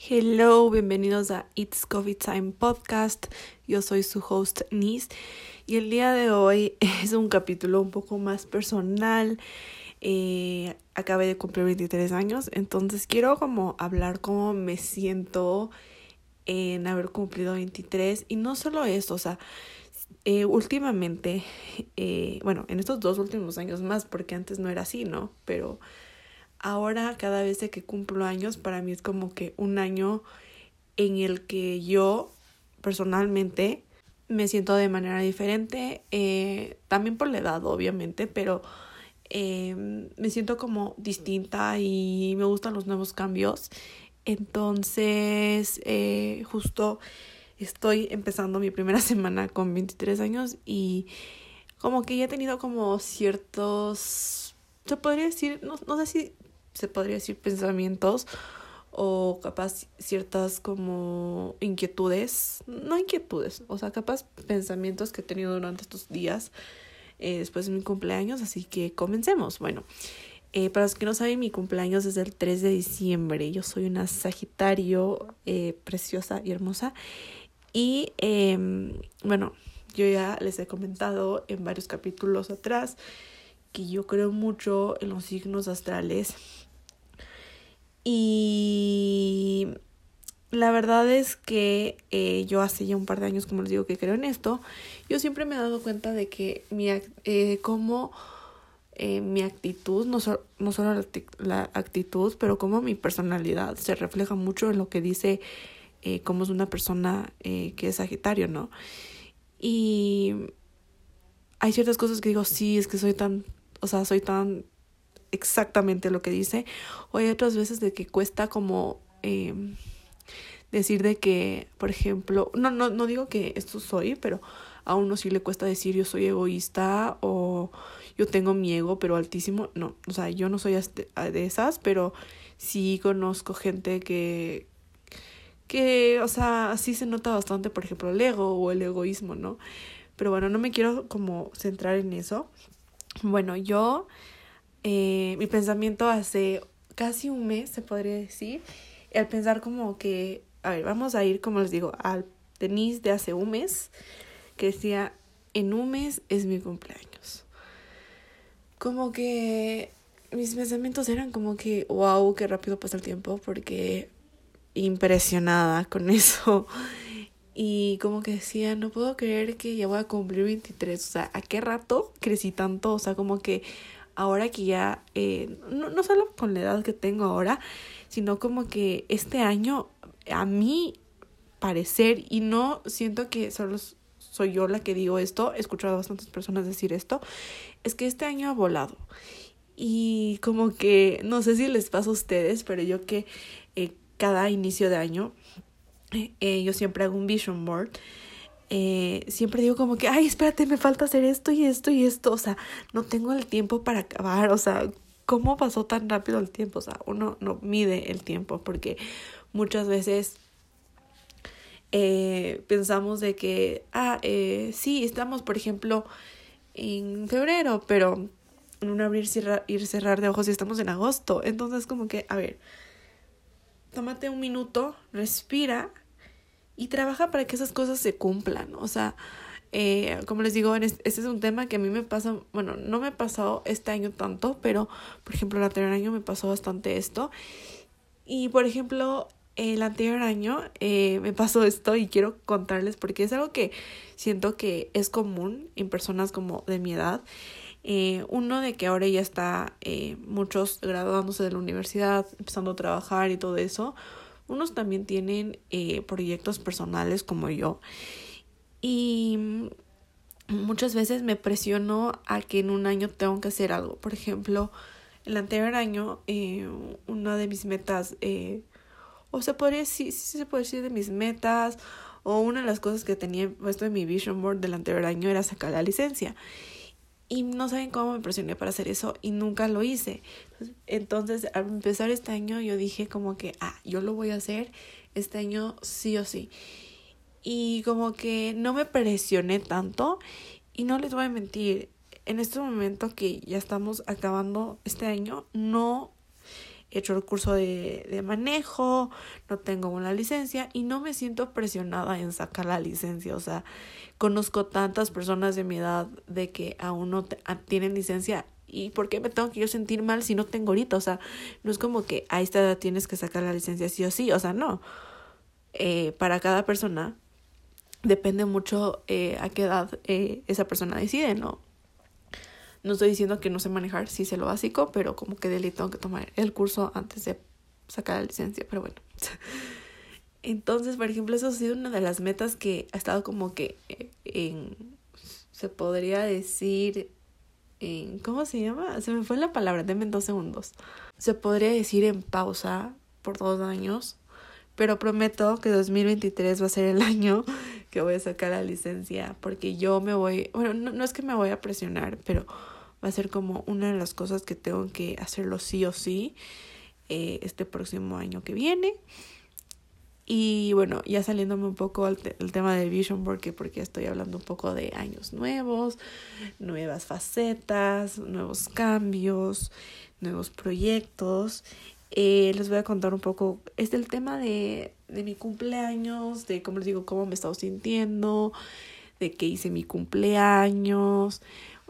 Hello, bienvenidos a It's Coffee Time Podcast. Yo soy su host Nis y el día de hoy es un capítulo un poco más personal. Eh, acabé de cumplir 23 años, entonces quiero como hablar cómo me siento en haber cumplido 23 y no solo eso, o sea, eh, últimamente, eh, bueno, en estos dos últimos años más, porque antes no era así, ¿no? Pero ahora cada vez que cumplo años, para mí es como que un año en el que yo personalmente me siento de manera diferente, eh, también por la edad, obviamente, pero eh, me siento como distinta y me gustan los nuevos cambios. Entonces, eh, justo estoy empezando mi primera semana con 23 años y como que ya he tenido como ciertos, se podría decir, no, no sé si se podría decir pensamientos o capaz ciertas como inquietudes, no inquietudes, o sea, capaz pensamientos que he tenido durante estos días eh, después de mi cumpleaños, así que comencemos. Bueno, eh, para los que no saben, mi cumpleaños es el 3 de diciembre, yo soy una Sagitario eh, preciosa y hermosa. Y em, bueno, yo ya les he comentado en varios capítulos atrás que yo creo mucho en los signos astrales y la verdad es que eh, yo hace ya un par de años, como les digo, que creo en esto, yo siempre me he dado cuenta de que mi, eh, como eh, mi actitud, no, no solo la, actitud, pero como mi personalidad se refleja mucho en lo que dice eh, cómo es una persona que es Sagitario, ¿no? Y hay ciertas cosas que digo, sí, es que soy tan, o sea, soy tan exactamente lo que dice. O hay otras veces de que cuesta como eh, decir de que, por ejemplo, no, no, no digo que esto soy, pero a uno sí le cuesta decir yo soy egoísta o yo tengo mi ego, pero altísimo. No, o sea, yo no soy de esas, pero sí conozco gente que, que, o sea, sí se nota bastante, por ejemplo, el ego o el egoísmo, ¿no? Pero bueno, no me quiero como centrar en eso. Bueno, yo eh, mi pensamiento hace casi un mes, se podría decir, al pensar como que, a ver, vamos a ir, como les digo, al tenis de hace un mes, que decía, en un mes es mi cumpleaños. Como que mis pensamientos eran como que, wow, qué rápido pasa el tiempo, porque impresionada con eso. Y como que decía, no puedo creer que ya voy a cumplir 23. O sea, ¿a qué rato crecí tanto? O sea, como que ahora que ya, eh, no, no solo con la edad que tengo ahora, sino como que este año a mí parecer, y no siento que solo soy yo la que digo esto, he escuchado a bastantes personas decir esto, es que este año ha volado. Y como que, no sé si les pasa a ustedes, pero yo que eh, cada inicio de año, eh, yo siempre hago un vision board eh, siempre digo como que, ay, espérate, me falta hacer esto y esto y esto, o sea, no tengo el tiempo para acabar, o sea, ¿cómo pasó tan rápido el tiempo? O sea, uno no mide el tiempo porque muchas veces eh, pensamos de que, ah, eh, sí, estamos, por ejemplo, en febrero, pero en un abrir ir cerrar de ojos y estamos en agosto. Entonces, como que, a ver, tómate un minuto, respira y trabaja para que esas cosas se cumplan. O sea, eh, como les digo, este es un tema que a mí me pasa, bueno, no me ha pasado este año tanto, pero por ejemplo el anterior año me pasó bastante esto. Y por ejemplo, el anterior año eh, me pasó esto y quiero contarles porque es algo que siento que es común en personas como de mi edad. Eh, uno de que ahora ya está eh, muchos graduándose de la universidad, empezando a trabajar y todo eso unos también tienen eh, proyectos personales como yo. Y muchas veces me presiono a que en un año tengo que hacer algo. Por ejemplo, el anterior año, eh, una de mis metas, eh, o se podría decir, sí se puede decir de mis metas, o una de las cosas que tenía puesto en mi vision board del anterior año era sacar la licencia. Y no saben cómo me presioné para hacer eso y nunca lo hice. Entonces, al empezar este año, yo dije como que, ah, yo lo voy a hacer este año sí o sí. Y como que no me presioné tanto y no les voy a mentir, en este momento que ya estamos acabando este año, no he hecho el curso de, de manejo, no tengo una licencia y no me siento presionada en sacar la licencia. O sea, conozco tantas personas de mi edad de que aún no tienen licencia ¿Y por qué me tengo que yo sentir mal si no tengo ahorita? O sea, no es como que a esta edad tienes que sacar la licencia sí o sí. O sea, no. Eh, para cada persona depende mucho eh, a qué edad eh, esa persona decide, ¿no? No estoy diciendo que no sé manejar, sí sé lo básico, pero como que de tengo que tomar el curso antes de sacar la licencia, pero bueno. Entonces, por ejemplo, eso ha sido una de las metas que ha estado como que en, se podría decir, en, ¿cómo se llama? Se me fue la palabra, denme dos segundos. Se podría decir en pausa por dos años, pero prometo que 2023 va a ser el año que voy a sacar la licencia, porque yo me voy, bueno, no, no es que me voy a presionar, pero va a ser como una de las cosas que tengo que hacerlo sí o sí eh, este próximo año que viene. Y bueno, ya saliéndome un poco al el tema de Vision, porque porque estoy hablando un poco de años nuevos, nuevas facetas, nuevos cambios, nuevos proyectos. Eh, les voy a contar un poco, es el tema de, de mi cumpleaños, de cómo les digo, cómo me he estado sintiendo, de que hice mi cumpleaños.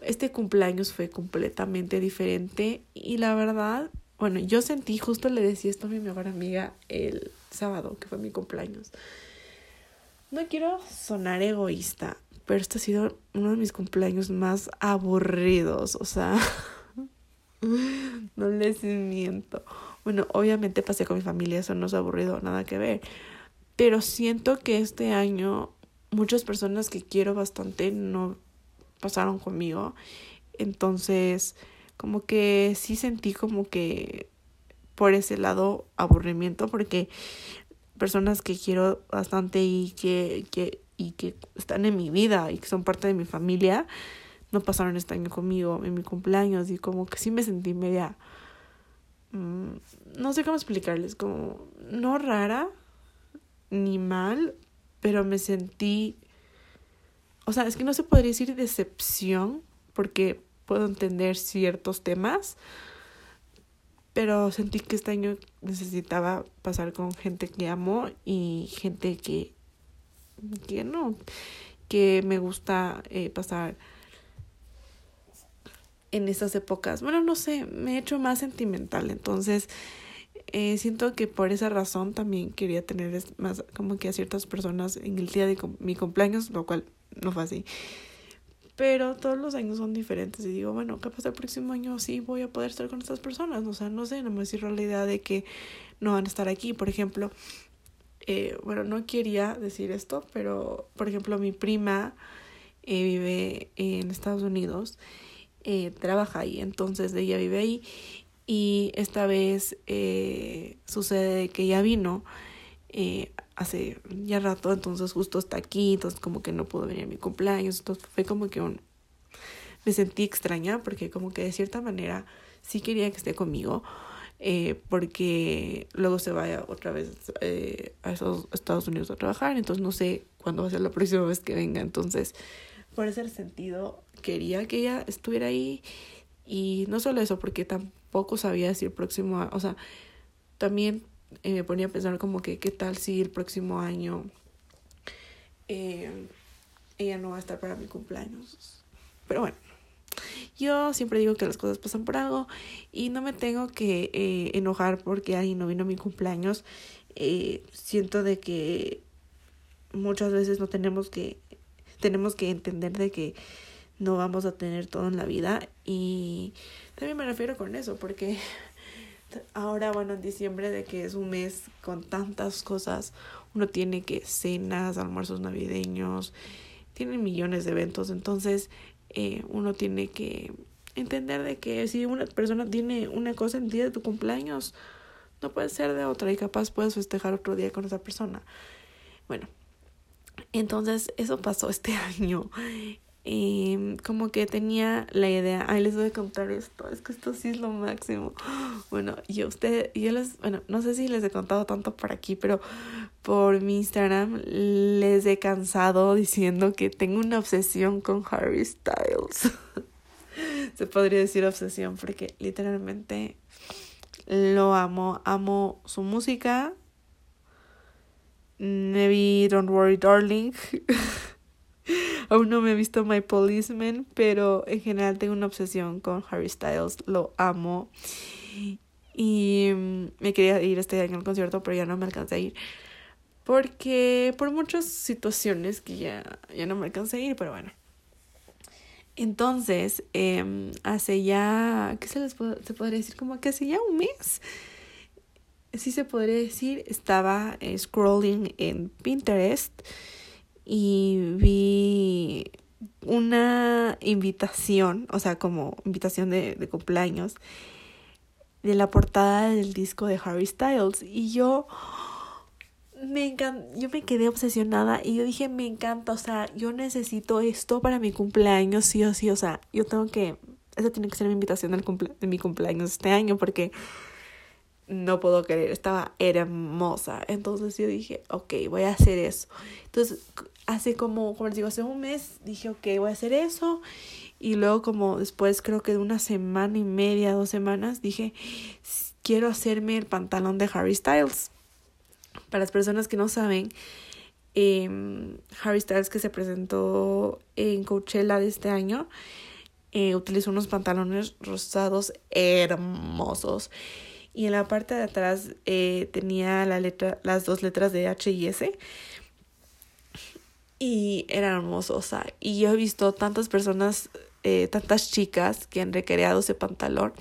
Este cumpleaños fue completamente diferente y la verdad, bueno, yo sentí, justo le decía esto a mi mejor amiga el sábado, que fue mi cumpleaños. No quiero sonar egoísta, pero este ha sido uno de mis cumpleaños más aburridos, o sea, no les miento. Bueno, obviamente pasé con mi familia, eso no es aburrido, nada que ver, pero siento que este año muchas personas que quiero bastante no pasaron conmigo, entonces como que sí sentí como que por ese lado aburrimiento porque personas que quiero bastante y que, que, y que están en mi vida y que son parte de mi familia no pasaron este año conmigo en mi cumpleaños y como que sí me sentí media mm, no sé cómo explicarles como no rara ni mal pero me sentí o sea es que no se podría decir decepción porque puedo entender ciertos temas pero sentí que este año necesitaba pasar con gente que amo y gente que, que no, que me gusta eh, pasar en esas épocas. Bueno, no sé, me he hecho más sentimental, entonces eh, siento que por esa razón también quería tener más como que a ciertas personas en el día de mi cumpleaños, lo cual no fue así. Pero todos los años son diferentes y digo, bueno, capaz el próximo año sí voy a poder estar con estas personas. O sea, no sé, no me cierro la idea de que no van a estar aquí. Por ejemplo, eh, bueno, no quería decir esto, pero por ejemplo, mi prima eh, vive en Estados Unidos, eh, trabaja ahí, entonces ella vive ahí. Y esta vez eh, sucede que ella vino eh, hace ya rato, entonces justo está aquí, entonces como que no pudo venir a mi cumpleaños, entonces fue como que un... me sentí extraña porque como que de cierta manera sí quería que esté conmigo, eh, porque luego se vaya otra vez eh, a Estados Unidos a trabajar, entonces no sé cuándo va a ser la próxima vez que venga, entonces por ese sentido quería que ella estuviera ahí. Y no solo eso, porque tampoco sabía si el próximo, o sea, también y me ponía a pensar como que qué tal si el próximo año eh, ella no va a estar para mi cumpleaños. Pero bueno, yo siempre digo que las cosas pasan por algo y no me tengo que eh, enojar porque alguien no vino a mi cumpleaños. Eh, siento de que muchas veces no tenemos que tenemos que entender de que no vamos a tener todo en la vida. Y también me refiero con eso porque ahora, bueno, en diciembre, de que es un mes con tantas cosas, uno tiene que cenas, almuerzos navideños, tiene millones de eventos, entonces eh, uno tiene que entender de que si una persona tiene una cosa en el día de tu cumpleaños, no puede ser de otra y capaz puedes festejar otro día con esa persona. Bueno, entonces eso pasó este año y como que tenía la idea, ay, les voy a contar esto, es que esto sí es lo máximo. Bueno, yo usted, yo les, bueno, no sé si les he contado tanto por aquí, pero por mi Instagram les he cansado diciendo que tengo una obsesión con Harry Styles. Se podría decir obsesión porque literalmente Lo amo, amo su música. Maybe Don't Worry Darling. Aún no me he visto My Policeman, pero en general tengo una obsesión con Harry Styles. Lo amo. Y mm, me quería ir este año al concierto, pero ya no me alcancé a ir. Porque por muchas situaciones que ya, ya no me alcancé a ir, pero bueno. Entonces, eh, hace ya, ¿qué se les puede, se podría decir? Como que hace ya un mes, sí se podría decir, estaba eh, scrolling en Pinterest y vi una invitación, o sea, como invitación de, de cumpleaños, de la portada del disco de Harry Styles. Y yo me yo me quedé obsesionada y yo dije, me encanta, o sea, yo necesito esto para mi cumpleaños, sí o sí, o sea, yo tengo que, esa tiene que ser mi invitación del cumple, de mi cumpleaños este año porque no puedo creer, estaba hermosa. Entonces yo dije, ok, voy a hacer eso. Entonces, hace como, como les digo, hace un mes dije, ok, voy a hacer eso. Y luego como después, creo que de una semana y media, dos semanas, dije, quiero hacerme el pantalón de Harry Styles. Para las personas que no saben, eh, Harry Styles que se presentó en Coachella de este año, eh, utilizó unos pantalones rosados hermosos. Y en la parte de atrás eh, tenía la letra, las dos letras de H y S. Y era hermosos. y yo he visto tantas personas, eh, tantas chicas que han recreado ese pantalón.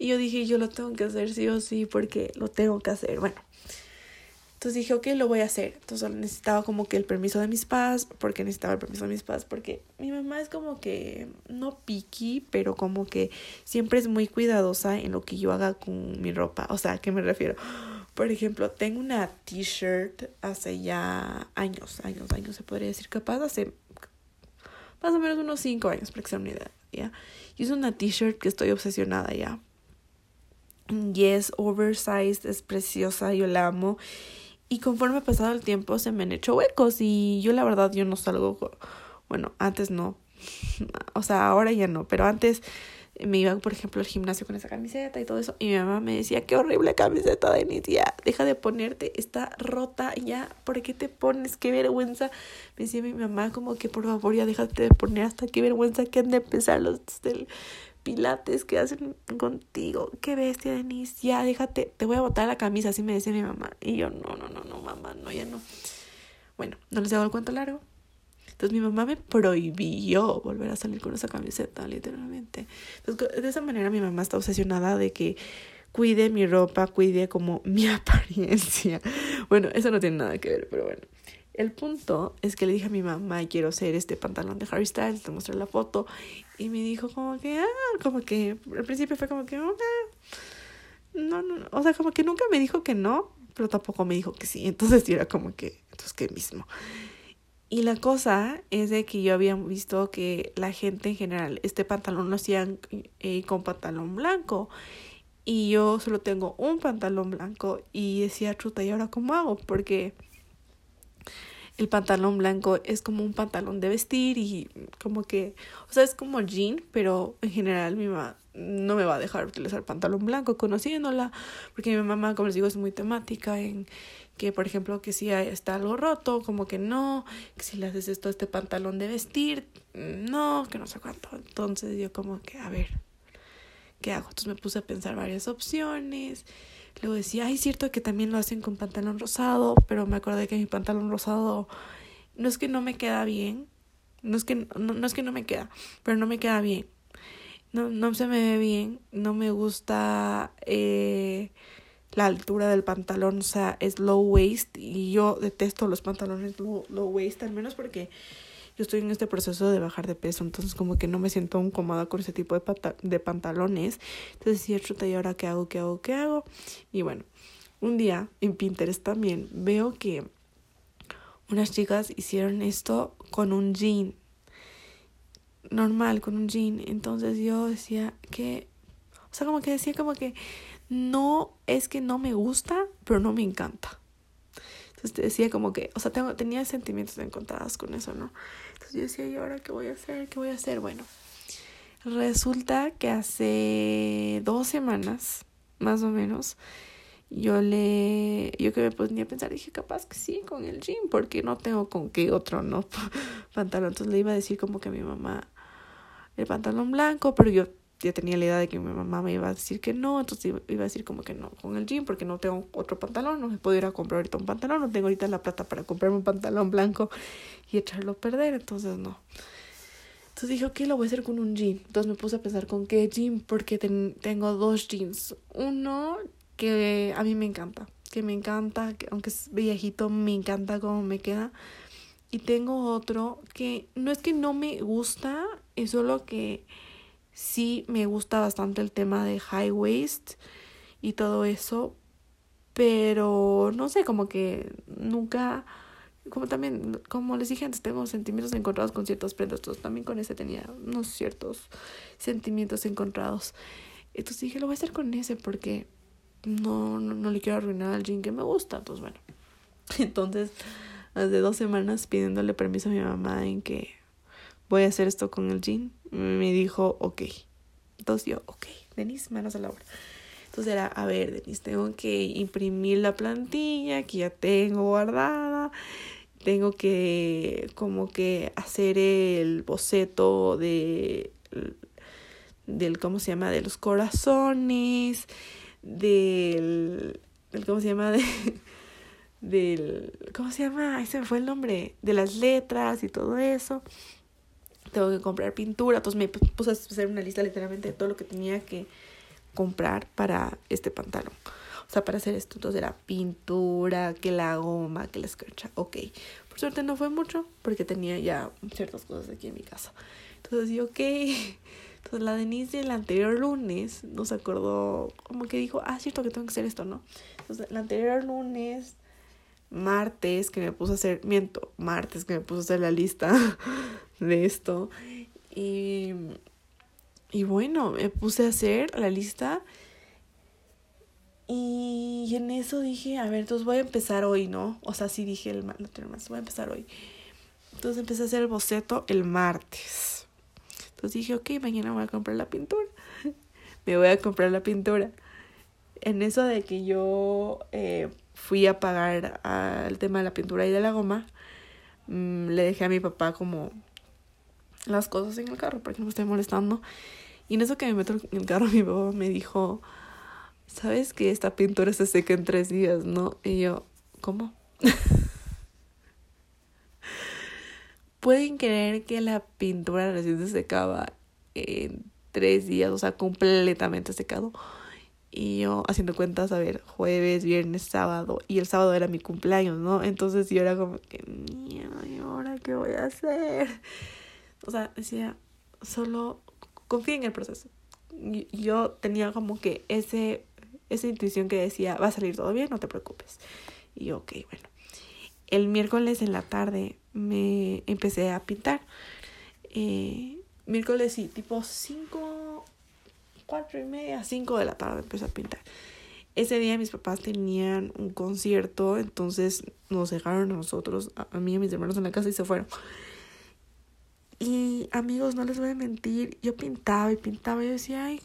Y yo dije, yo lo tengo que hacer sí o sí porque lo tengo que hacer. Bueno, entonces dije, ok, lo voy a hacer. Entonces necesitaba como que el permiso de mis padres, porque necesitaba el permiso de mis padres, porque mi mamá es como que no picky, pero como que siempre es muy cuidadosa en lo que yo haga con mi ropa. O sea, ¿a qué me refiero? Por ejemplo, tengo una t-shirt hace ya años, años, años, se podría decir, capaz hace más o menos unos 5 años, para que sea una idea, ¿ya? Y es una t-shirt que estoy obsesionada ya. Y es oversized, es preciosa, yo la amo. Y conforme ha pasado el tiempo se me han hecho huecos y yo la verdad yo no salgo, bueno, antes no, o sea, ahora ya no, pero antes me iba, por ejemplo, al gimnasio con esa camiseta y todo eso. Y mi mamá me decía, qué horrible camiseta, Denise, ya, deja de ponerte, está rota, ya, ¿por qué te pones? Qué vergüenza. Me decía mi mamá como que por favor ya déjate de poner, hasta qué vergüenza que han de empezar los pilates que hacen contigo. Qué bestia, Denise. Ya, déjate, te voy a botar la camisa, así me decía mi mamá. Y yo, no, no, no, no, mamá, no, ya no. Bueno, no les hago el cuento largo. Entonces mi mamá me prohibió volver a salir con esa camiseta, literalmente. Entonces, de esa manera mi mamá está obsesionada de que cuide mi ropa, cuide como mi apariencia. Bueno, eso no tiene nada que ver, pero bueno. El punto es que le dije a mi mamá, quiero hacer este pantalón de Harry Styles, te mostré la foto y me dijo como que, ah, como que, al principio fue como que, no, no, no, o sea, como que nunca me dijo que no, pero tampoco me dijo que sí, entonces yo era como que, entonces qué mismo. Y la cosa es de que yo había visto que la gente en general este pantalón lo hacían eh, con pantalón blanco. Y yo solo tengo un pantalón blanco y decía, chuta, ¿y ahora cómo hago? Porque el pantalón blanco es como un pantalón de vestir y como que, o sea, es como jean, pero en general mi mamá no me va a dejar utilizar pantalón blanco conociéndola, porque mi mamá, como les digo, es muy temática en que, por ejemplo, que si está algo roto, como que no, que si le haces esto a este pantalón de vestir, no, que no sé cuánto. Entonces yo como que, a ver, ¿qué hago? Entonces me puse a pensar varias opciones Luego decía, ay, es cierto que también lo hacen con pantalón rosado, pero me acordé que mi pantalón rosado no es que no me queda bien, no es que no, es que no me queda, pero no me queda bien. No, no se me ve bien, no me gusta eh, la altura del pantalón, o sea, es low waist y yo detesto los pantalones low, low waist, al menos porque yo estoy en este proceso de bajar de peso, entonces como que no me siento aún cómoda con ese tipo de, de pantalones. Entonces decía, chuta, ¿y ahora qué hago? ¿Qué hago? ¿Qué hago? Y bueno, un día en Pinterest también veo que unas chicas hicieron esto con un jean. Normal, con un jean. Entonces yo decía que, o sea, como que decía como que no es que no me gusta, pero no me encanta. Entonces te decía como que, o sea, tengo, tenía sentimientos encontrados con eso, ¿no? yo decía, ¿y ahora qué voy a hacer? ¿Qué voy a hacer? Bueno, resulta que hace dos semanas más o menos, yo le, yo que me ponía a pensar, dije, capaz que sí, con el jean, porque no tengo con qué otro, ¿no? pantalón. Entonces le iba a decir como que a mi mamá el pantalón blanco, pero yo ya tenía la idea de que mi mamá me iba a decir que no, entonces iba a decir como que no con el jean porque no tengo otro pantalón, no me puedo ir a comprar ahorita un pantalón, no tengo ahorita la plata para comprarme un pantalón blanco y echarlo a perder, entonces no. Entonces dije, ok, lo voy a hacer con un jean. Entonces me puse a pensar con qué jean, porque tengo dos jeans. Uno que a mí me encanta, que me encanta, que aunque es viejito, me encanta cómo me queda. Y tengo otro que no es que no me gusta, es solo que sí me gusta bastante el tema de high waist y todo eso, pero no sé, como que nunca, como también, como les dije antes, tengo sentimientos encontrados con ciertos prendas, entonces también con ese tenía unos ciertos sentimientos encontrados. Entonces dije, lo voy a hacer con ese porque no, no, no le quiero arruinar al jean que me gusta, entonces bueno. Entonces, hace dos semanas pidiéndole permiso a mi mamá en que voy a hacer esto con el jean. Me dijo, ok. Entonces yo, ok, Denise, manos a la obra. Entonces era, a ver, Denise, tengo que imprimir la plantilla que ya tengo guardada. Tengo que como que hacer el boceto de del cómo se llama de los corazones del, cómo se llama de del cómo se llama ese fue el nombre de las letras y todo eso tengo que comprar pintura. Entonces me puse a hacer una lista literalmente de todo lo que tenía que comprar para este pantalón. O sea, para hacer esto. Entonces era pintura, que la goma, que la escarcha. Ok. Por suerte no fue mucho porque tenía ya ciertas cosas aquí en mi casa. Entonces sí, ok. Entonces la Denise el anterior lunes nos acordó, como que dijo, ah, cierto que tengo que hacer esto, ¿no? Entonces el anterior lunes martes que me puse a hacer, miento, martes que me puse a hacer la lista de esto. Y, y bueno, me puse a hacer la lista. Y en eso dije, a ver, entonces voy a empezar hoy, ¿no? O sea, sí dije el más, voy a empezar hoy. Entonces empecé a hacer el boceto el martes. Entonces dije, ok, mañana voy a comprar la pintura. me voy a comprar la pintura. En eso de que yo eh, fui a pagar al tema de la pintura y de la goma, mm, le dejé a mi papá como las cosas en el carro para que no me esté molestando. Y en eso que me meto en el carro, mi papá me dijo, ¿sabes que esta pintura se seca en tres días, no? Y yo, ¿cómo? Pueden creer que la pintura recién se secaba en tres días, o sea, completamente secado. Y yo haciendo cuentas, a ver, jueves, viernes, sábado. Y el sábado era mi cumpleaños, ¿no? Entonces yo era como que, ¿y ahora qué voy a hacer? O sea, decía, solo confía en el proceso. Yo tenía como que ese, esa intuición que decía, va a salir todo bien, no te preocupes. Y yo, ok, bueno. El miércoles en la tarde me empecé a pintar. Eh, miércoles sí, tipo 5 cuatro y media, cinco de la tarde empecé a pintar. Ese día mis papás tenían un concierto, entonces nos dejaron a nosotros, a, mí y a mis hermanos en la casa y se fueron. Y amigos, no les voy a mentir, yo pintaba y pintaba y decía, ay,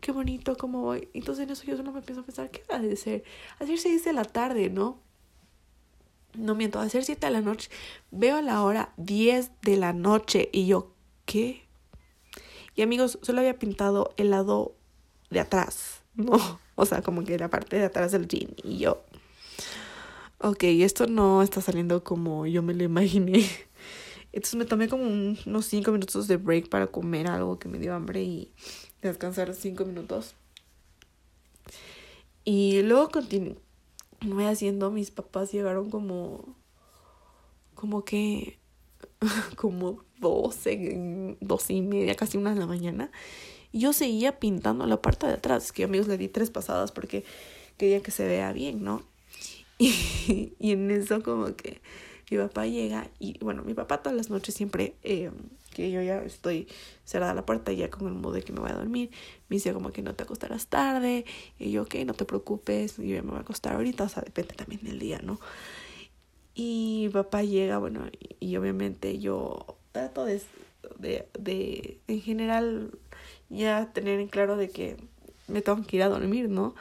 qué bonito, cómo voy. Entonces en eso yo solo me empiezo a pensar, ¿qué va a ser? Ayer se dice la tarde, ¿no? No miento, a ser siete de la noche. Veo la hora 10 de la noche y yo, ¿qué? Y amigos, solo había pintado el lado de atrás, ¿no? O sea, como que la parte de atrás del jean. Y yo, ok, esto no está saliendo como yo me lo imaginé. Entonces me tomé como unos cinco minutos de break para comer algo que me dio hambre y descansar cinco minutos. Y luego continué haciendo, mis papás llegaron como, como que, como 12, 12 y media, casi una de la mañana. Y yo seguía pintando la parte de atrás. Que amigos le di tres pasadas porque quería que se vea bien, ¿no? Y, y en eso como que mi papá llega y bueno, mi papá todas las noches siempre eh, que yo ya estoy cerrada la puerta ya con el modo de que me voy a dormir, me dice como que no te acostarás tarde y yo ok, no te preocupes, yo ya me voy a acostar ahorita, o sea, depende también del día, ¿no? Y mi papá llega, bueno, y obviamente yo trato de, de, de, en general, ya tener en claro de que me tengo que ir a dormir, ¿no?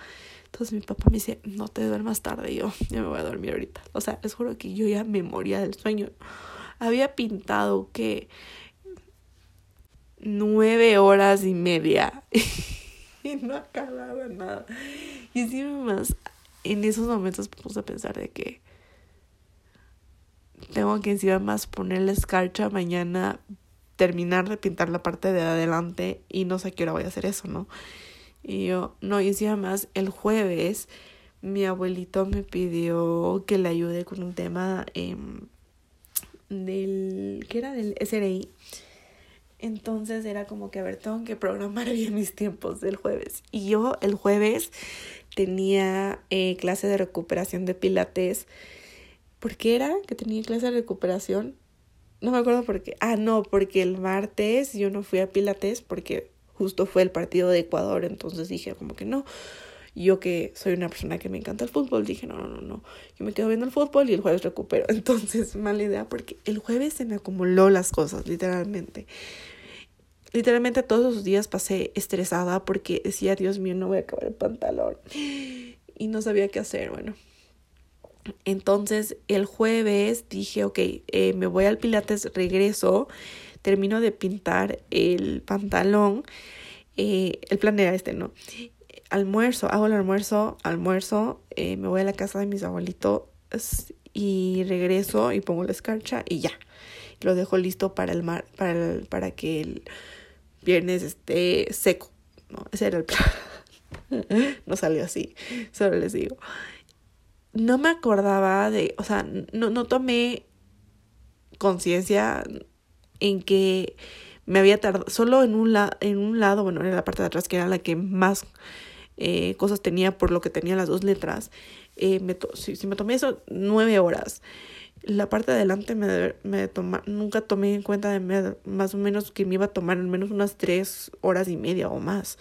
Entonces mi papá me dice, no te duermas tarde. Yo, ya me voy a dormir ahorita. O sea, les juro que yo ya me moría del sueño. Había pintado que nueve horas y media. y no acababa nada. Y encima más, en esos momentos me puse a pensar de que tengo que encima más ponerle escarcha mañana, terminar de pintar la parte de adelante y no sé qué hora voy a hacer eso, ¿no? Y yo, no, y encima más, el jueves mi abuelito me pidió que le ayude con un tema eh, del, ¿qué era? Del SRI. Entonces era como que, a ver, tengo que programar bien mis tiempos del jueves. Y yo el jueves tenía eh, clase de recuperación de pilates. ¿Por qué era que tenía clase de recuperación? No me acuerdo por qué. Ah, no, porque el martes yo no fui a pilates porque justo fue el partido de Ecuador, entonces dije como que no. Yo que soy una persona que me encanta el fútbol, dije no, no, no, no. Yo me quedo viendo el fútbol y el jueves recupero. Entonces, mala idea porque el jueves se me acumuló las cosas, literalmente. Literalmente todos los días pasé estresada porque decía, Dios mío, no voy a acabar el pantalón. Y no sabía qué hacer, bueno. Entonces el jueves dije, ok, eh, me voy al Pilates, regreso termino de pintar el pantalón, eh, el plan era este, ¿no? Almuerzo, hago el almuerzo, almuerzo, eh, me voy a la casa de mis abuelitos y regreso y pongo la escarcha y ya. Lo dejo listo para el mar, para, para que el viernes esté seco, ¿no? Ese era el plan. no salió así, solo les digo. No me acordaba de, o sea, no, no tomé conciencia en que me había tardado, solo en un, en un lado, bueno, en la parte de atrás, que era la que más eh, cosas tenía por lo que tenía las dos letras, eh, me si, me tomé eso nueve horas. La parte de adelante me, me nunca tomé en cuenta de más o menos que me iba a tomar al menos unas tres horas y media o más.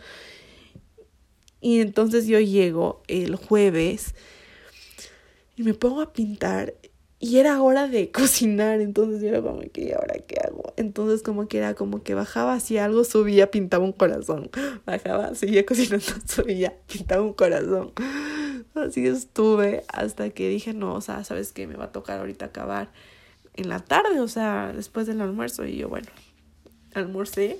Y entonces yo llego el jueves y me pongo a pintar y era hora de cocinar, entonces yo era como que, ¿y ahora qué hago? Entonces como que era como que bajaba así algo, subía, pintaba un corazón. Bajaba, seguía cocinando, subía, pintaba un corazón. Así estuve hasta que dije, no, o sea, ¿sabes qué? Me va a tocar ahorita acabar en la tarde, o sea, después del almuerzo. Y yo, bueno, almorcé,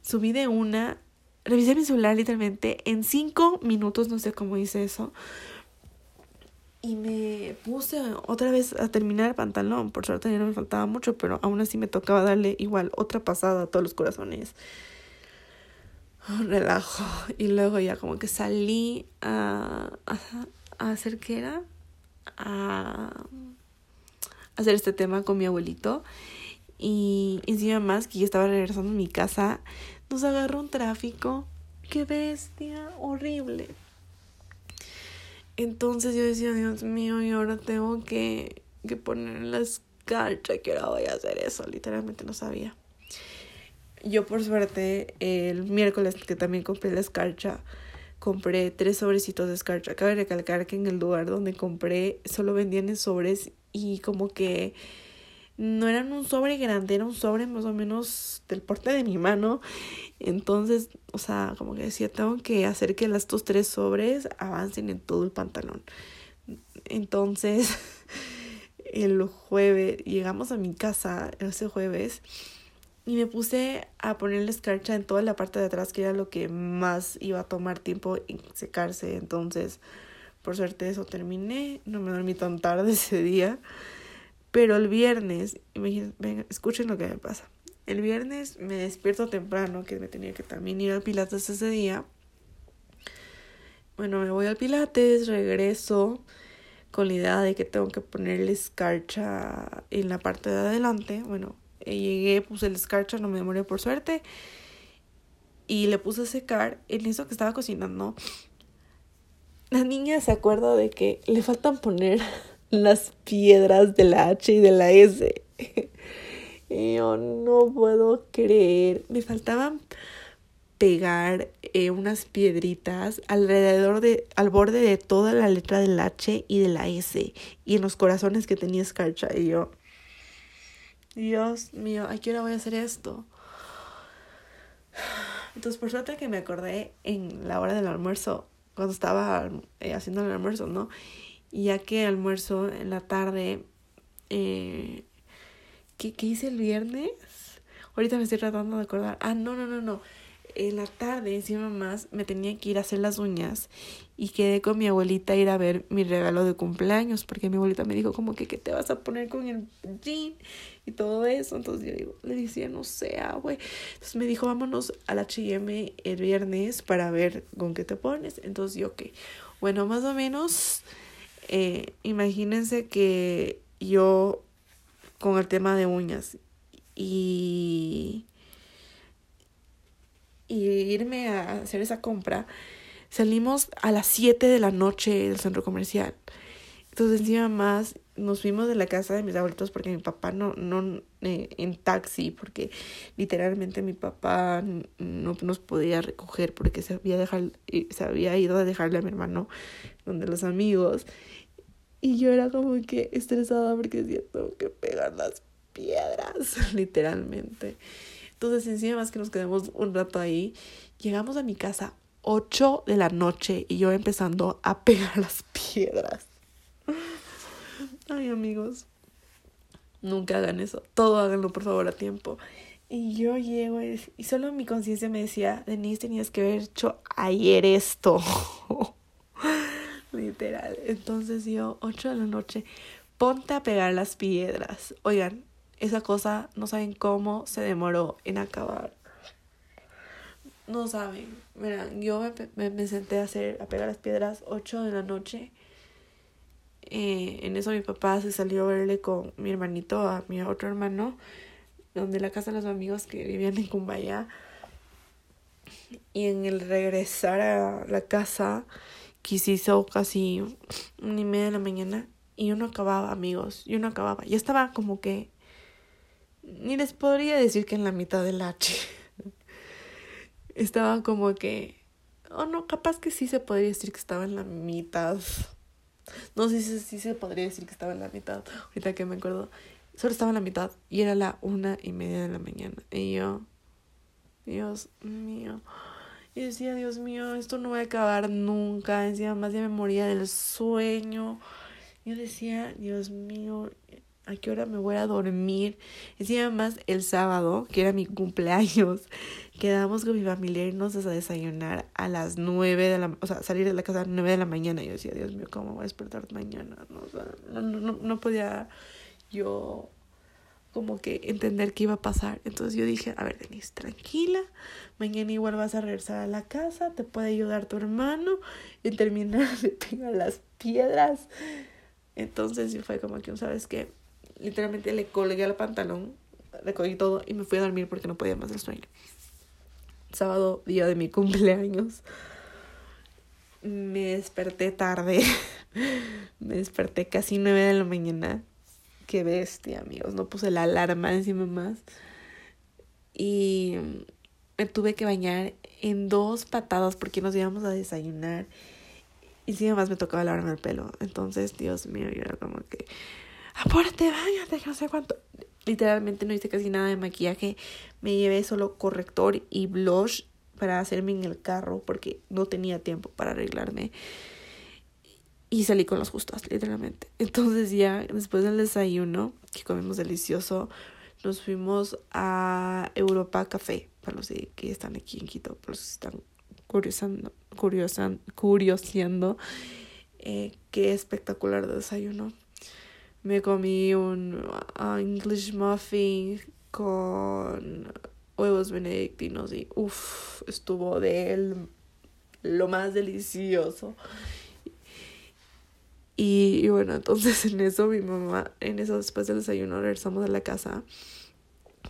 subí de una, revisé mi celular literalmente en cinco minutos, no sé cómo hice eso y me puse otra vez a terminar el pantalón. Por suerte ya no me faltaba mucho, pero aún así me tocaba darle igual otra pasada a todos los corazones. Relajo. Y luego ya como que salí a, a, hacer qué era. A, hacer este tema con mi abuelito. Y encima más que yo estaba regresando a mi casa, nos agarró un tráfico. Qué bestia, horrible. Entonces yo decía, Dios mío, y ahora tengo que, que poner la escarcha, que ahora voy a hacer eso. Literalmente no sabía. Yo por suerte, el miércoles que también compré la escarcha, compré tres sobrecitos de escarcha. Cabe recalcar que en el lugar donde compré solo vendían en sobres y como que no eran un sobre grande, era un sobre más o menos del porte de mi mano. Entonces, o sea, como que decía, tengo que hacer que estos tres sobres avancen en todo el pantalón. Entonces, el jueves, llegamos a mi casa ese jueves y me puse a ponerle escarcha en toda la parte de atrás, que era lo que más iba a tomar tiempo en secarse. Entonces, por suerte eso terminé, no me dormí tan tarde ese día. Pero el viernes, escuchen lo que me pasa. El viernes me despierto temprano, que me tenía que también ir al Pilates ese día. Bueno, me voy al Pilates, regreso con la idea de que tengo que ponerle escarcha en la parte de adelante. Bueno, eh, llegué, puse el escarcha, no me demoré por suerte. Y le puse a secar. En eso que estaba cocinando, la niña se acuerda de que le faltan poner las piedras de la H y de la S. y yo no puedo creer. Me faltaban pegar eh, unas piedritas alrededor de, al borde de toda la letra del H y de la S. Y en los corazones que tenía escarcha. Y yo, Dios mío, ¿a qué hora voy a hacer esto? Entonces, por suerte que me acordé en la hora del almuerzo, cuando estaba eh, haciendo el almuerzo, ¿no? Ya que almuerzo en la tarde, eh, ¿qué, ¿qué hice el viernes? Ahorita me estoy tratando de acordar. Ah, no, no, no, no en la tarde, encima más, me tenía que ir a hacer las uñas y quedé con mi abuelita a ir a ver mi regalo de cumpleaños porque mi abuelita me dijo como que qué te vas a poner con el jean y todo eso. Entonces yo digo, le decía, no sé, güey. Entonces me dijo, vámonos a la H&M el viernes para ver con qué te pones. Entonces yo, ok. Bueno, más o menos, eh, imagínense que yo con el tema de uñas y y irme a hacer esa compra, salimos a las 7 de la noche del centro comercial. Entonces encima más nos fuimos de la casa de mis abuelitos porque mi papá no, no, eh, en taxi, porque literalmente mi papá no nos podía recoger porque se había, dejar, se había ido a dejarle a mi hermano donde los amigos. Y yo era como que estresada porque decía, tengo que pegar las piedras, literalmente. Entonces, encima más que nos quedemos un rato ahí, llegamos a mi casa 8 de la noche y yo empezando a pegar las piedras. Ay, amigos, nunca hagan eso. Todo háganlo, por favor, a tiempo. Y yo llego y solo mi conciencia me decía, Denise, tenías que haber hecho ayer esto. Literal. Entonces yo, 8 de la noche, ponte a pegar las piedras. Oigan, esa cosa no saben cómo se demoró en acabar. No saben. Mira, yo me, me, senté a hacer, a pegar las piedras 8 de la noche. Eh, en eso mi papá se salió a verle con mi hermanito, a mi otro hermano, donde la casa de los amigos que vivían en Cumbaya. Y en el regresar a la casa, que casi una y media de la mañana, y yo no acababa, amigos, yo no acababa. Yo estaba como que ni les podría decir que en la mitad del H. estaba como que, oh no, capaz que sí se podría decir que estaba en la mitad. No sé si sí, se podría decir que estaba en la mitad. Ahorita que me acuerdo, solo estaba en la mitad y era la una y media de la mañana. Y yo, Dios mío. Y decía, Dios mío, esto no va a acabar nunca. Decía, más ya me moría del sueño. Yo decía, Dios mío, ¿a qué hora me voy a dormir? Encima más el sábado, que era mi cumpleaños, quedamos con mi familia irnos a desayunar a las nueve de la, o sea, salir de la casa a las nueve de la mañana. Yo decía, Dios mío, ¿cómo voy a despertar mañana? No, no, no, no podía yo como que entender qué iba a pasar. Entonces yo dije, a ver, Denise, tranquila, mañana igual vas a regresar a la casa, te puede ayudar tu hermano y terminar de pegar las piedras. Entonces sí fue como que, ¿sabes qué? literalmente le colgué al pantalón, recogí todo y me fui a dormir porque no podía más el sueño. Sábado, día de mi cumpleaños. Me desperté tarde. me desperté casi nueve de la mañana. Qué bestia, amigos. No puse la alarma encima más. Y me tuve que bañar en dos patadas porque nos íbamos a desayunar. Y encima más me tocaba lavarme el pelo. Entonces, Dios mío, yo era como que apúrate, bañate, no sé cuánto. Literalmente no hice casi nada de maquillaje. Me llevé solo corrector y blush para hacerme en el carro porque no tenía tiempo para arreglarme. Y salí con las justas, literalmente. Entonces ya después del desayuno, que comimos delicioso, nos fuimos a Europa Café, para los que están aquí en Quito, para los que están curiosando, curiosan, curioseando. Eh, qué espectacular desayuno me comí un uh, English muffin con huevos benedictinos y uff, estuvo de lo más delicioso. Y, bueno, entonces en eso mi mamá, en eso después del desayuno regresamos a la casa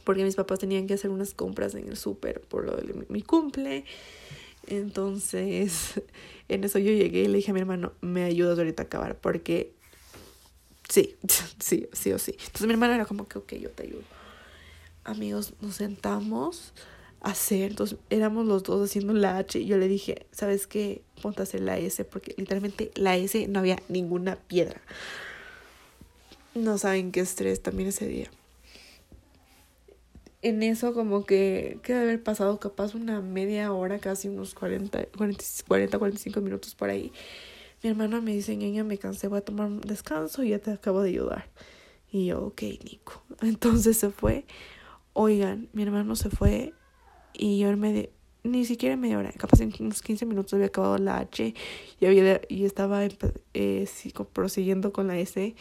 porque mis papás tenían que hacer unas compras en el súper por lo de mi cumple. Entonces, en eso yo llegué y le dije a mi hermano, me ayudas ahorita a acabar porque Sí, sí, sí o sí. Entonces mi hermana era como que, ok, yo te ayudo. Amigos, nos sentamos hacer, entonces éramos los dos haciendo la H y yo le dije, ¿sabes qué? Ponte a hacer la S porque literalmente la S no había ninguna piedra. No saben qué estrés también ese día. en eso como que queda haber pasado capaz una media hora, casi unos 40, 40, 40 45 minutos por ahí. Mi hermana me dice, ñaña, me cansé, voy a tomar un descanso y ya te acabo de ayudar. Y yo, ok, Nico. Entonces se fue. Oigan, mi hermano se fue y yo me ni siquiera media hora, capaz en unos 15 minutos había acabado la H y, había, y estaba eh, prosiguiendo con la S.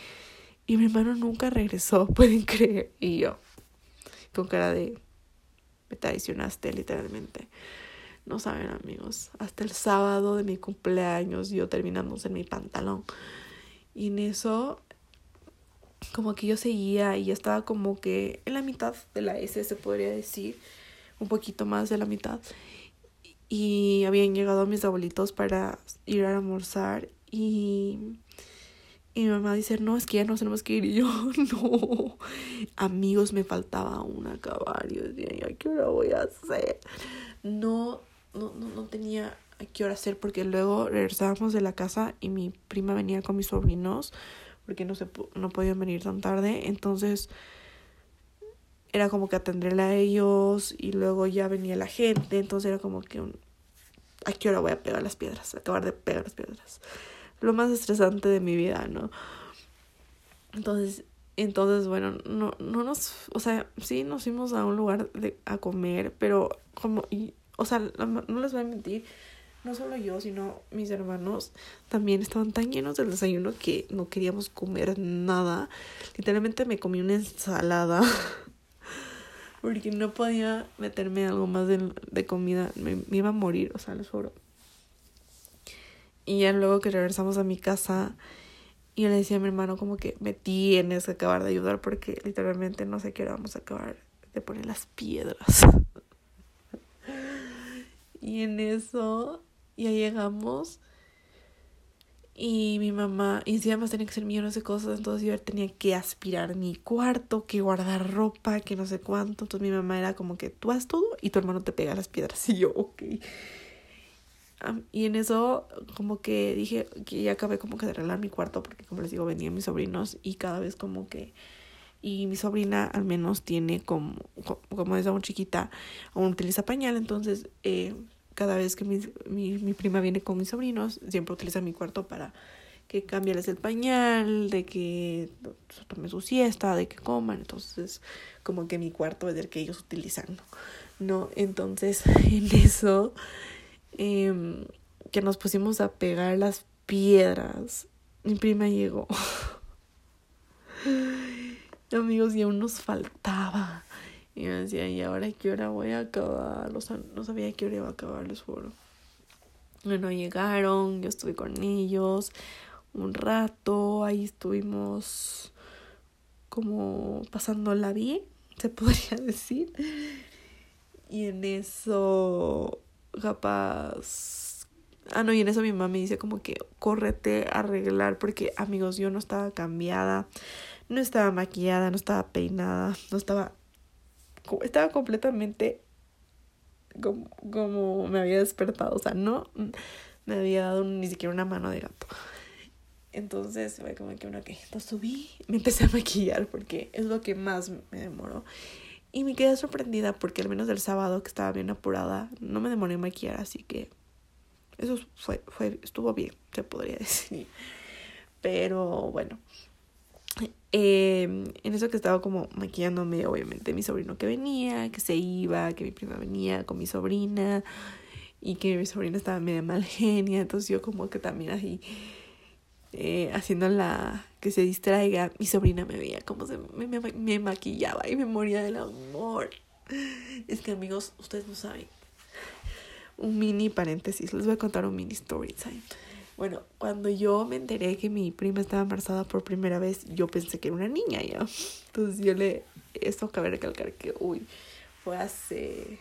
Y mi hermano nunca regresó, pueden creer. Y yo, con cara de, me traicionaste literalmente. No saben amigos, hasta el sábado de mi cumpleaños yo terminándose en mi pantalón. Y en eso, como que yo seguía y estaba como que en la mitad de la S, se podría decir, un poquito más de la mitad. Y habían llegado mis abuelitos para ir a almorzar y y mi mamá dice, no, es que ya nos tenemos que ir. Y yo, no. Amigos, me faltaba un acabar. Yo decía, ¿qué hora voy a hacer? No, no, no, no tenía a qué hora hacer porque luego regresábamos de la casa y mi prima venía con mis sobrinos porque no, se, no podían venir tan tarde. Entonces era como que atenderle a ellos y luego ya venía la gente. Entonces era como que un, ¿a qué hora voy a pegar las piedras? Acabar de pegar las piedras lo más estresante de mi vida, ¿no? Entonces, entonces bueno, no, no nos, o sea, sí nos fuimos a un lugar de, a comer, pero como, y, o sea, no les voy a mentir, no solo yo, sino mis hermanos también estaban tan llenos del desayuno que no queríamos comer nada. Literalmente me comí una ensalada porque no podía meterme algo más de, de comida, me, iba a morir, o sea, les juro. Y ya luego que regresamos a mi casa, yo le decía a mi hermano como que me tienes que acabar de ayudar porque literalmente no sé qué hora vamos a acabar de poner las piedras. y en eso ya llegamos. Y mi mamá, y encima más tenía que hacer millones de cosas, entonces yo tenía que aspirar mi cuarto, que guardar ropa, que no sé cuánto. Entonces mi mamá era como que tú haz todo y tu hermano te pega las piedras. Y yo, ok y en eso como que dije que ya acabé como que de arreglar mi cuarto porque como les digo venían mis sobrinos y cada vez como que y mi sobrina al menos tiene como como es aún chiquita aún utiliza pañal entonces eh, cada vez que mi, mi, prima viene con mis sobrinos siempre utiliza mi cuarto para que cambiarles el pañal, de que tomen su siesta, de que coman. Entonces, como que mi cuarto es el que ellos utilizan, ¿no? ¿No? Entonces, en eso, Em, que nos pusimos a pegar las piedras. Mi prima llegó. Amigos, y aún nos faltaba. Y me decía, ¿y ahora qué hora voy a acabar? O sea, no sabía qué hora iba a acabar, les juro. Bueno, llegaron, yo estuve con ellos un rato, ahí estuvimos como pasándola bien, se podría decir. Y en eso capaz... Ah, no, y en eso mi mamá me dice como que córrete a arreglar porque amigos, yo no estaba cambiada, no estaba maquillada, no estaba peinada, no estaba... Estaba completamente como, como me había despertado, o sea, no me había dado ni siquiera una mano de gato. Entonces fue como que, bueno, ok, entonces subí, me empecé a maquillar porque es lo que más me demoró. Y me quedé sorprendida porque al menos el sábado que estaba bien apurada no me demoré en maquillar, así que eso fue, fue, estuvo bien, se podría decir. Pero bueno, eh, en eso que estaba como maquillándome, obviamente mi sobrino que venía, que se iba, que mi prima venía con mi sobrina y que mi sobrina estaba media mal genia, entonces yo como que también así eh, haciendo la que se distraiga, mi sobrina me veía como se me, me, maquillaba y me moría del amor. Es que amigos, ustedes no saben. Un mini paréntesis, les voy a contar un mini story time. Bueno, cuando yo me enteré que mi prima estaba embarazada por primera vez, yo pensé que era una niña ya. Entonces yo le... Esto cabe recalcar que, uy, fue hace...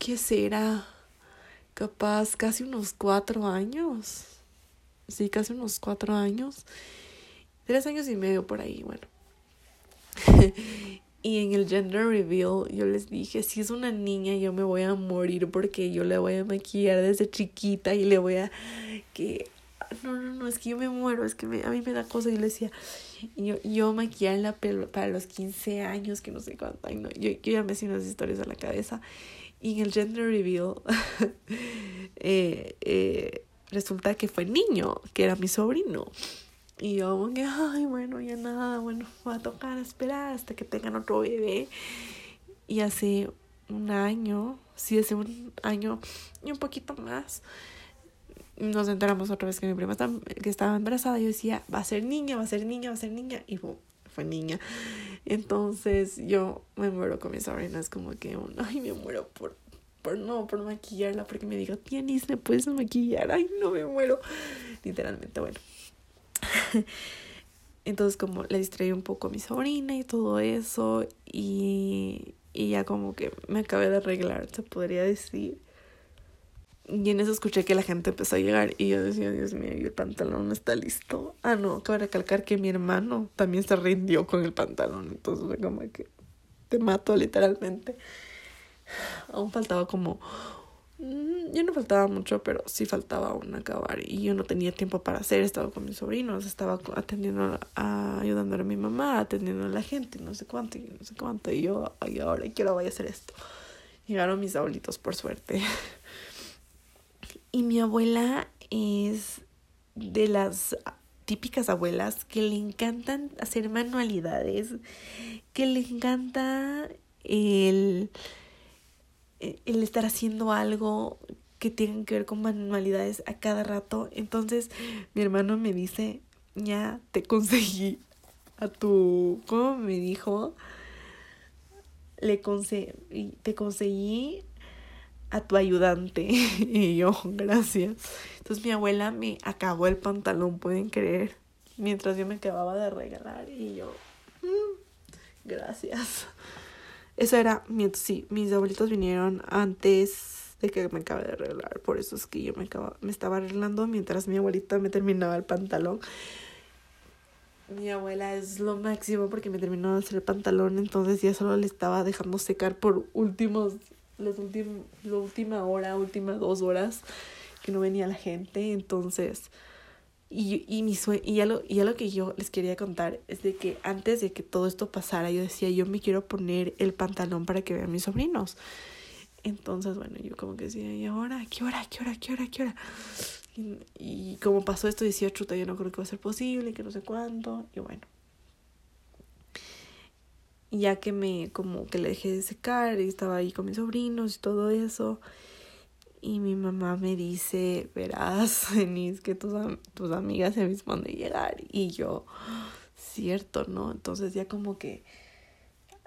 ¿Qué será? Capaz casi unos cuatro años sí, casi unos cuatro años, tres años y medio por ahí, bueno. y en el gender reveal yo les dije, si es una niña yo me voy a morir porque yo le voy a maquillar desde chiquita y le voy a que no, no, no, es que yo me muero, es que a mí me da cosa. Y le decía, yo, yo maquillarla para los 15 años, que no sé cuánto. No, yo, yo ya me hice unas historias a la cabeza. Y en el gender reveal, eh, eh, resulta que fue niño, que era mi sobrino. Y yo como que, ay, bueno, ya nada, bueno, va a tocar esperar hasta que tengan otro bebé. Y hace un año, sí, hace un año y un poquito más, nos enteramos otra vez que mi prima que estaba embarazada. Yo decía, va a ser niña, va a ser niña, va a ser niña. Y fue niña. Entonces yo me muero con mis sobrinas, como que, ay, me muero por, por no, por maquillarla, porque me diga, Tianis, ¿me puedes maquillar? Ay, no me muero. Literalmente, bueno. Entonces como le distraí un poco a mi sobrina y todo eso y, y ya como que me acabé de arreglar, se podría decir. Y en eso escuché que la gente empezó a llegar y yo decía, Dios mío, el pantalón no está listo. Ah, no, acabo de recalcar que mi hermano también se rindió con el pantalón. Entonces fue como que te mato literalmente. Aún faltaba como Mm, ya no faltaba mucho, pero sí faltaba aún acabar. Y yo no tenía tiempo para hacer, estaba con mis sobrinos, estaba atendiendo, a, ayudando a mi mamá, atendiendo a la gente, no sé cuánto, y no sé cuánto. Y yo, ay, ahora quiero voy a hacer esto. Llegaron mis abuelitos, por suerte. Y mi abuela es de las típicas abuelas que le encantan hacer manualidades, que le encanta el el estar haciendo algo que tenga que ver con manualidades a cada rato. Entonces mi hermano me dice, ya te conseguí a tu, ¿cómo me dijo? Le conseguí, te conseguí a tu ayudante. y yo, gracias. Entonces mi abuela me acabó el pantalón, pueden creer, mientras yo me acababa de regalar y yo, mm, gracias. Eso era, sí, mis abuelitos vinieron antes de que me acabe de arreglar. Por eso es que yo me, acaba, me estaba arreglando mientras mi abuelita me terminaba el pantalón. Mi abuela es lo máximo porque me terminó de hacer el pantalón, entonces ya solo le estaba dejando secar por últimos, los últimos, la última hora, últimas dos horas que no venía la gente, entonces y, y, mi lo, y ya lo que yo les quería contar es de que antes de que todo esto pasara, yo decía, yo me quiero poner el pantalón para que vean mis sobrinos. Entonces, bueno, yo como que decía, ¿y ahora? ¿Qué hora? ¿Qué hora? ¿Qué hora? ¿Qué hora? Y, y como pasó esto, decía, chuta, yo no creo que va a ser posible, que no sé cuánto. Y bueno. Ya que me, como que le dejé de secar y estaba ahí con mis sobrinos y todo eso. Y mi mamá me dice, verás, Denise, que tus, tus amigas se mismo de llegar. Y yo, cierto, ¿no? Entonces ya como que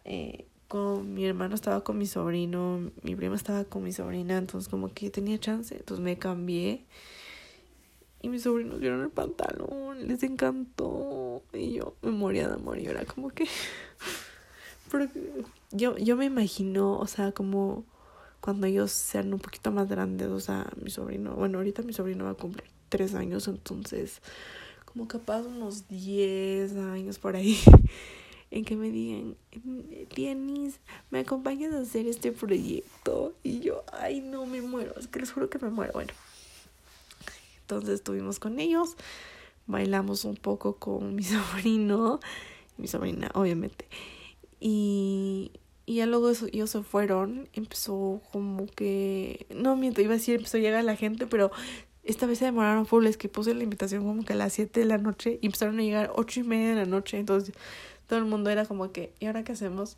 eh, con mi hermano estaba con mi sobrino, mi prima estaba con mi sobrina, entonces como que tenía chance. Entonces me cambié. Y mis sobrinos vieron el pantalón, les encantó. Y yo me moría de amor y era como que... yo, yo me imagino, o sea, como cuando ellos sean un poquito más grandes, o sea, mi sobrino, bueno, ahorita mi sobrino va a cumplir tres años, entonces, como capaz unos diez años por ahí, en que me digan, Tianis, ¿me acompañas a hacer este proyecto? Y yo, ay, no, me muero, es que les juro que me muero, bueno. Entonces estuvimos con ellos, bailamos un poco con mi sobrino, mi sobrina, obviamente. Y y ya luego ellos se fueron, empezó como que, no miento, iba a decir, empezó a llegar la gente, pero esta vez se demoraron full, que puse la invitación como que a las 7 de la noche y empezaron a llegar ocho y media de la noche, entonces todo el mundo era como que, ¿y ahora qué hacemos?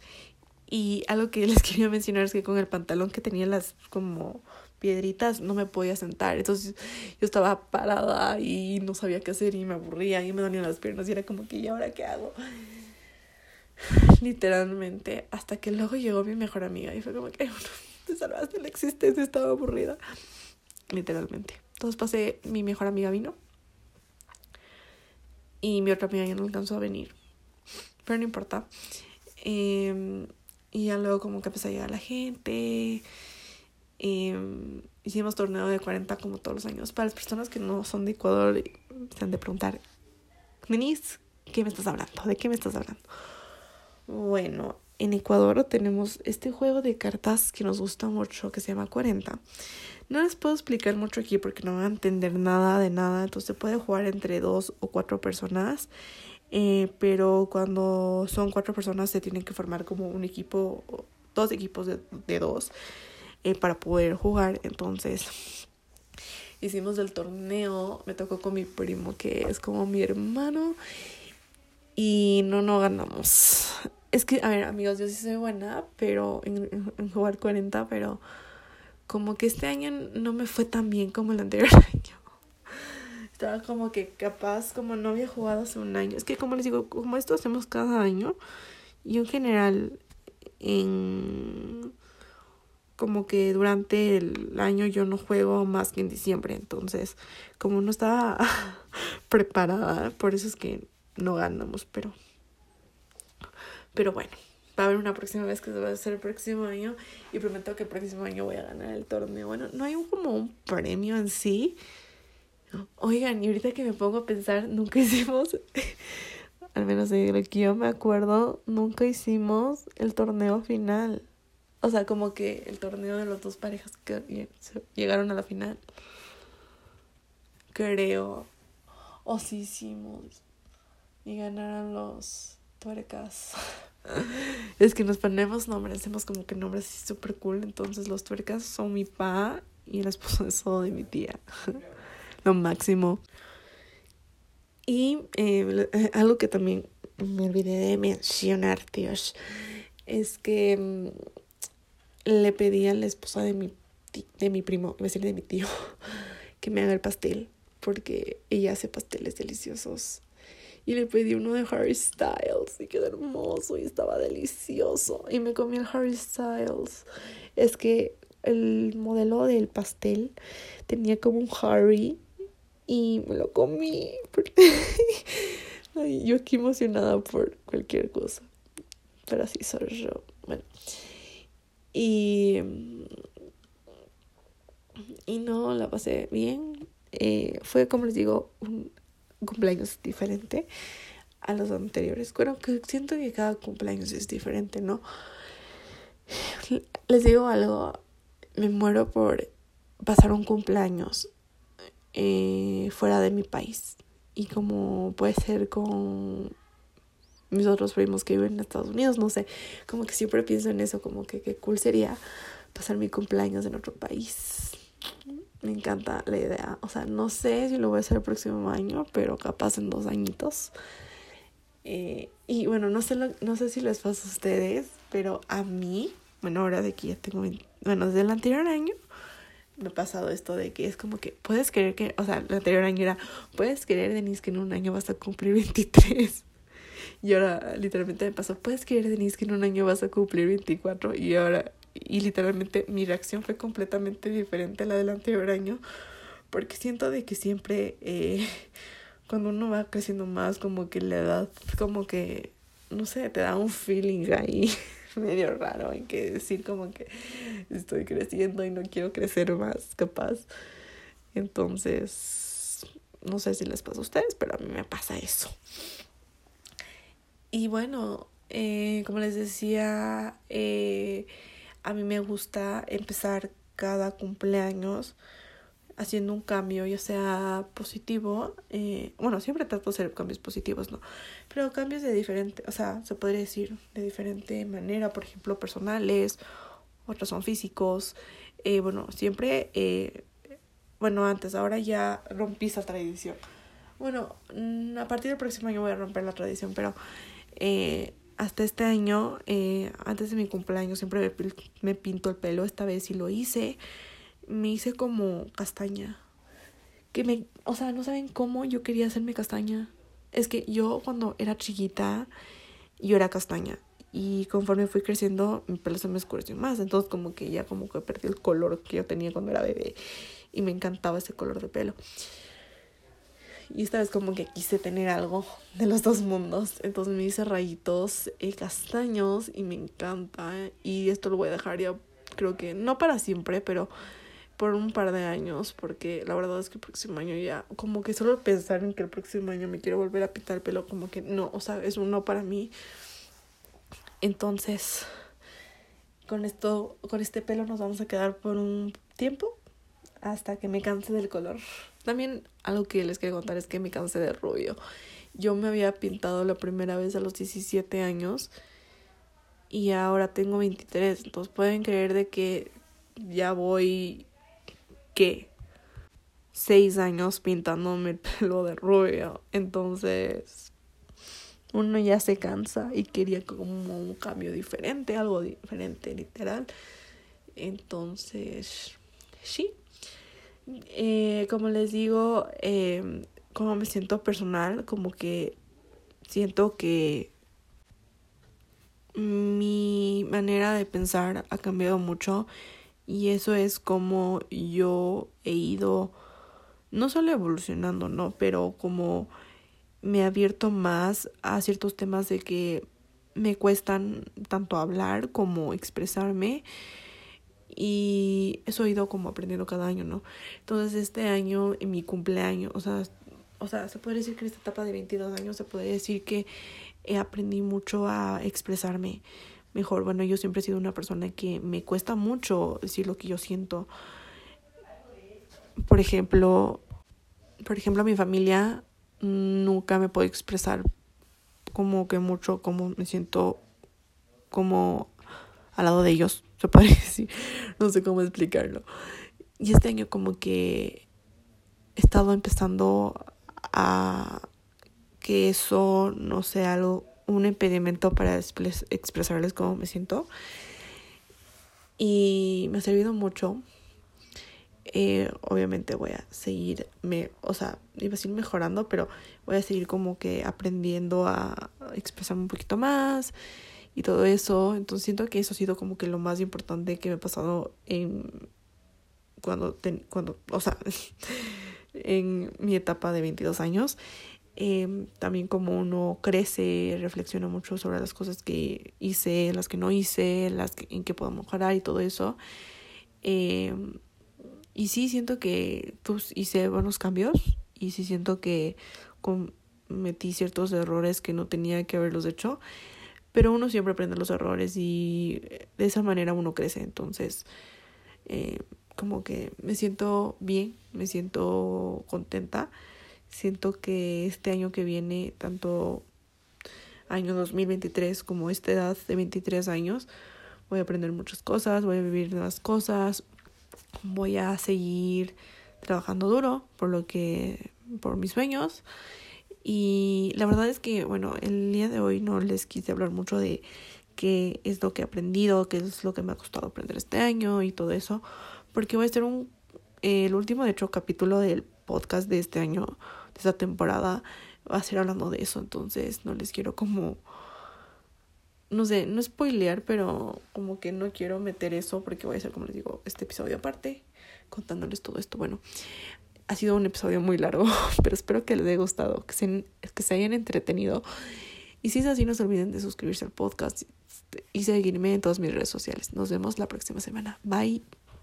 Y algo que les quería mencionar es que con el pantalón que tenía las como piedritas no me podía sentar, entonces yo estaba parada y no sabía qué hacer y me aburría y me dolían las piernas y era como que, ¿y ahora qué hago? literalmente, hasta que luego llegó mi mejor amiga y fue como que te salvaste la existencia, estaba aburrida, literalmente. Entonces pasé, mi mejor amiga vino y mi otra amiga ya no alcanzó a venir, pero no importa. Em, y ya luego como que empezó a llegar la gente. Eh, hicimos torneo de 40 como todos los años. Para las personas que no son de Ecuador, se han de preguntar, Denise, ¿qué me estás hablando? ¿De qué me estás hablando? Bueno, en Ecuador tenemos este juego de cartas que nos gusta mucho que se llama 40. No les puedo explicar mucho aquí porque no van a entender nada de nada, entonces se puede jugar entre dos o cuatro personas, eh, pero cuando son cuatro personas se tienen que formar como un equipo, dos equipos de, de dos eh, para poder jugar, entonces hicimos el torneo, me tocó con mi primo que es como mi hermano y no, no ganamos. Es que, a ver, amigos, yo sí soy buena, pero en, jugar 40, pero como que este año no me fue tan bien como el anterior año. Estaba como que capaz, como no había jugado hace un año. Es que como les digo, como esto hacemos cada año, y en general, en como que durante el año yo no juego más que en diciembre. Entonces, como no estaba preparada, por eso es que no ganamos, pero. Pero bueno, va a haber una próxima vez que se va a hacer el próximo año y prometo que el próximo año voy a ganar el torneo. Bueno, no hay como un premio en sí. Oigan, y ahorita que me pongo a pensar, nunca hicimos, al menos de lo que yo me acuerdo, nunca hicimos el torneo final. O sea, como que el torneo de las dos parejas que llegaron a la final. Creo. O sí hicimos. Y ganaron los tuercas. es que nos ponemos nombres, hacemos como que nombres así súper cool. Entonces los tuercas son mi pa y el esposo de de mi tía. Lo máximo. Y eh, eh, algo que también me olvidé de mencionar, Dios, es que mm, le pedí a la esposa de mi, de mi primo, a decir de mi tío, que me haga el pastel, porque ella hace pasteles deliciosos y le pedí uno de Harry Styles y quedó hermoso y estaba delicioso y me comí el Harry Styles. Es que el modelo del pastel tenía como un Harry y me lo comí. Ay, yo aquí emocionada por cualquier cosa. Pero así soy yo. Bueno. Y, y no, la pasé bien. Eh, fue, como les digo, cumpleaños diferente a los anteriores. Bueno, que siento que cada cumpleaños es diferente, ¿no? Les digo algo, me muero por pasar un cumpleaños eh, fuera de mi país. Y como puede ser con mis otros primos que viven en Estados Unidos, no sé, como que siempre pienso en eso, como que qué cool sería pasar mi cumpleaños en otro país. Me encanta la idea. O sea, no sé si lo voy a hacer el próximo año, pero capaz en dos añitos. Eh, y bueno, no sé, no sé si les pasa a ustedes, pero a mí, bueno, ahora de que ya tengo, bueno, desde el anterior año me ha pasado esto de que es como que puedes creer que, o sea, el anterior año era, puedes creer, Denise, que en un año vas a cumplir 23. Y ahora literalmente me pasó, puedes creer, Denise, que en un año vas a cumplir 24. Y ahora y literalmente mi reacción fue completamente diferente a la del anterior año porque siento de que siempre eh, cuando uno va creciendo más como que la edad como que no sé te da un feeling ahí medio raro en que decir como que estoy creciendo y no quiero crecer más capaz. Entonces no sé si les pasa a ustedes pero a mí me pasa eso. Y bueno eh, como les decía eh, a mí me gusta empezar cada cumpleaños haciendo un cambio, ya sea positivo, eh, bueno, siempre trato de hacer cambios positivos, ¿no? Pero cambios de diferente, o sea, se podría decir de diferente manera, por ejemplo, personales, otros son físicos, eh, bueno, siempre, eh, bueno, antes, ahora ya rompí esa tradición. Bueno, mm, a partir del próximo año voy a romper la tradición, pero hasta este año, eh, antes de mi cumpleaños, siempre me, me, pinto el pelo. Esta vez sí lo hice. Me hice como castaña. Que me, o sea, no saben cómo yo quería hacerme castaña. Es que yo cuando era chiquita, yo era castaña. Y conforme fui creciendo, mi pelo se me oscureció más. Entonces como que ya como que perdí el color que yo tenía cuando era bebé. Y me encantaba ese color de pelo. Y esta vez como que quise tener algo de los dos mundos. Entonces me hice rayitos eh, castaños y me encanta. Y esto lo voy a dejar ya, creo que no para siempre, pero por un par de años. Porque la verdad es que el próximo año ya, como que solo pensar en que el próximo año me quiero volver a pintar el pelo, como que no, o sea, es un no para mí. Entonces, con esto, con este pelo nos vamos a quedar por un tiempo hasta que me canse del color. También algo que les quiero contar es que me cansé de rubio. Yo me había pintado la primera vez a los 17 años y ahora tengo 23. Entonces pueden creer de que ya voy, ¿qué? Seis años pintándome el pelo de rubio. Entonces uno ya se cansa y quería como un cambio diferente, algo diferente literal. Entonces, sí. Eh, como les digo, eh, como me siento personal, como que siento que mi manera de pensar ha cambiado mucho y eso es como yo he ido no solo evolucionando, ¿no? Pero como me he abierto más a ciertos temas de que me cuestan tanto hablar como expresarme y eso he ido como aprendiendo cada año, ¿no? Entonces este año, en mi cumpleaños, o sea, o sea, se puede decir que en esta etapa de 22 años se puede decir que aprendí mucho a expresarme mejor. Bueno, yo siempre he sido una persona que me cuesta mucho decir lo que yo siento. Por ejemplo, por ejemplo, mi familia nunca me puedo expresar como que mucho como me siento como al lado de ellos, se. No sé cómo explicarlo. Y este año como que he estado empezando a que eso no sea algo, un impedimento para expresarles cómo me siento. Y me ha servido mucho. Eh, obviamente voy a seguir, me, o sea, iba a seguir mejorando, pero voy a seguir como que aprendiendo a expresarme un poquito más y todo eso. Entonces siento que eso ha sido como que lo más importante que me ha pasado en cuando, cuando o sea, en mi etapa de 22 años. Eh, también como uno crece, reflexiona mucho sobre las cosas que hice, las que no hice, las que, en que puedo mejorar y todo eso. Eh, y sí siento que pues, hice buenos cambios y sí siento que cometí ciertos errores que no tenía que haberlos hecho, pero uno siempre aprende los errores y de esa manera uno crece. Entonces, eh, como que me siento bien, me siento contenta. Siento que este año que viene, tanto año 2023 como esta edad de 23 años, voy a aprender muchas cosas, voy a vivir nuevas cosas, voy a seguir trabajando duro por lo que por mis sueños y la verdad es que bueno el día de hoy no les quise hablar mucho de qué es lo que he aprendido qué es lo que me ha costado aprender este año y todo eso porque voy a hacer un el último de hecho capítulo del podcast de este año de esta temporada va a ser hablando de eso entonces no les quiero como no sé, no spoilear, pero como que no quiero meter eso porque voy a hacer, como les digo, este episodio aparte, contándoles todo esto. Bueno, ha sido un episodio muy largo, pero espero que les haya gustado, que se, que se hayan entretenido. Y si es así, no se olviden de suscribirse al podcast y seguirme en todas mis redes sociales. Nos vemos la próxima semana. Bye.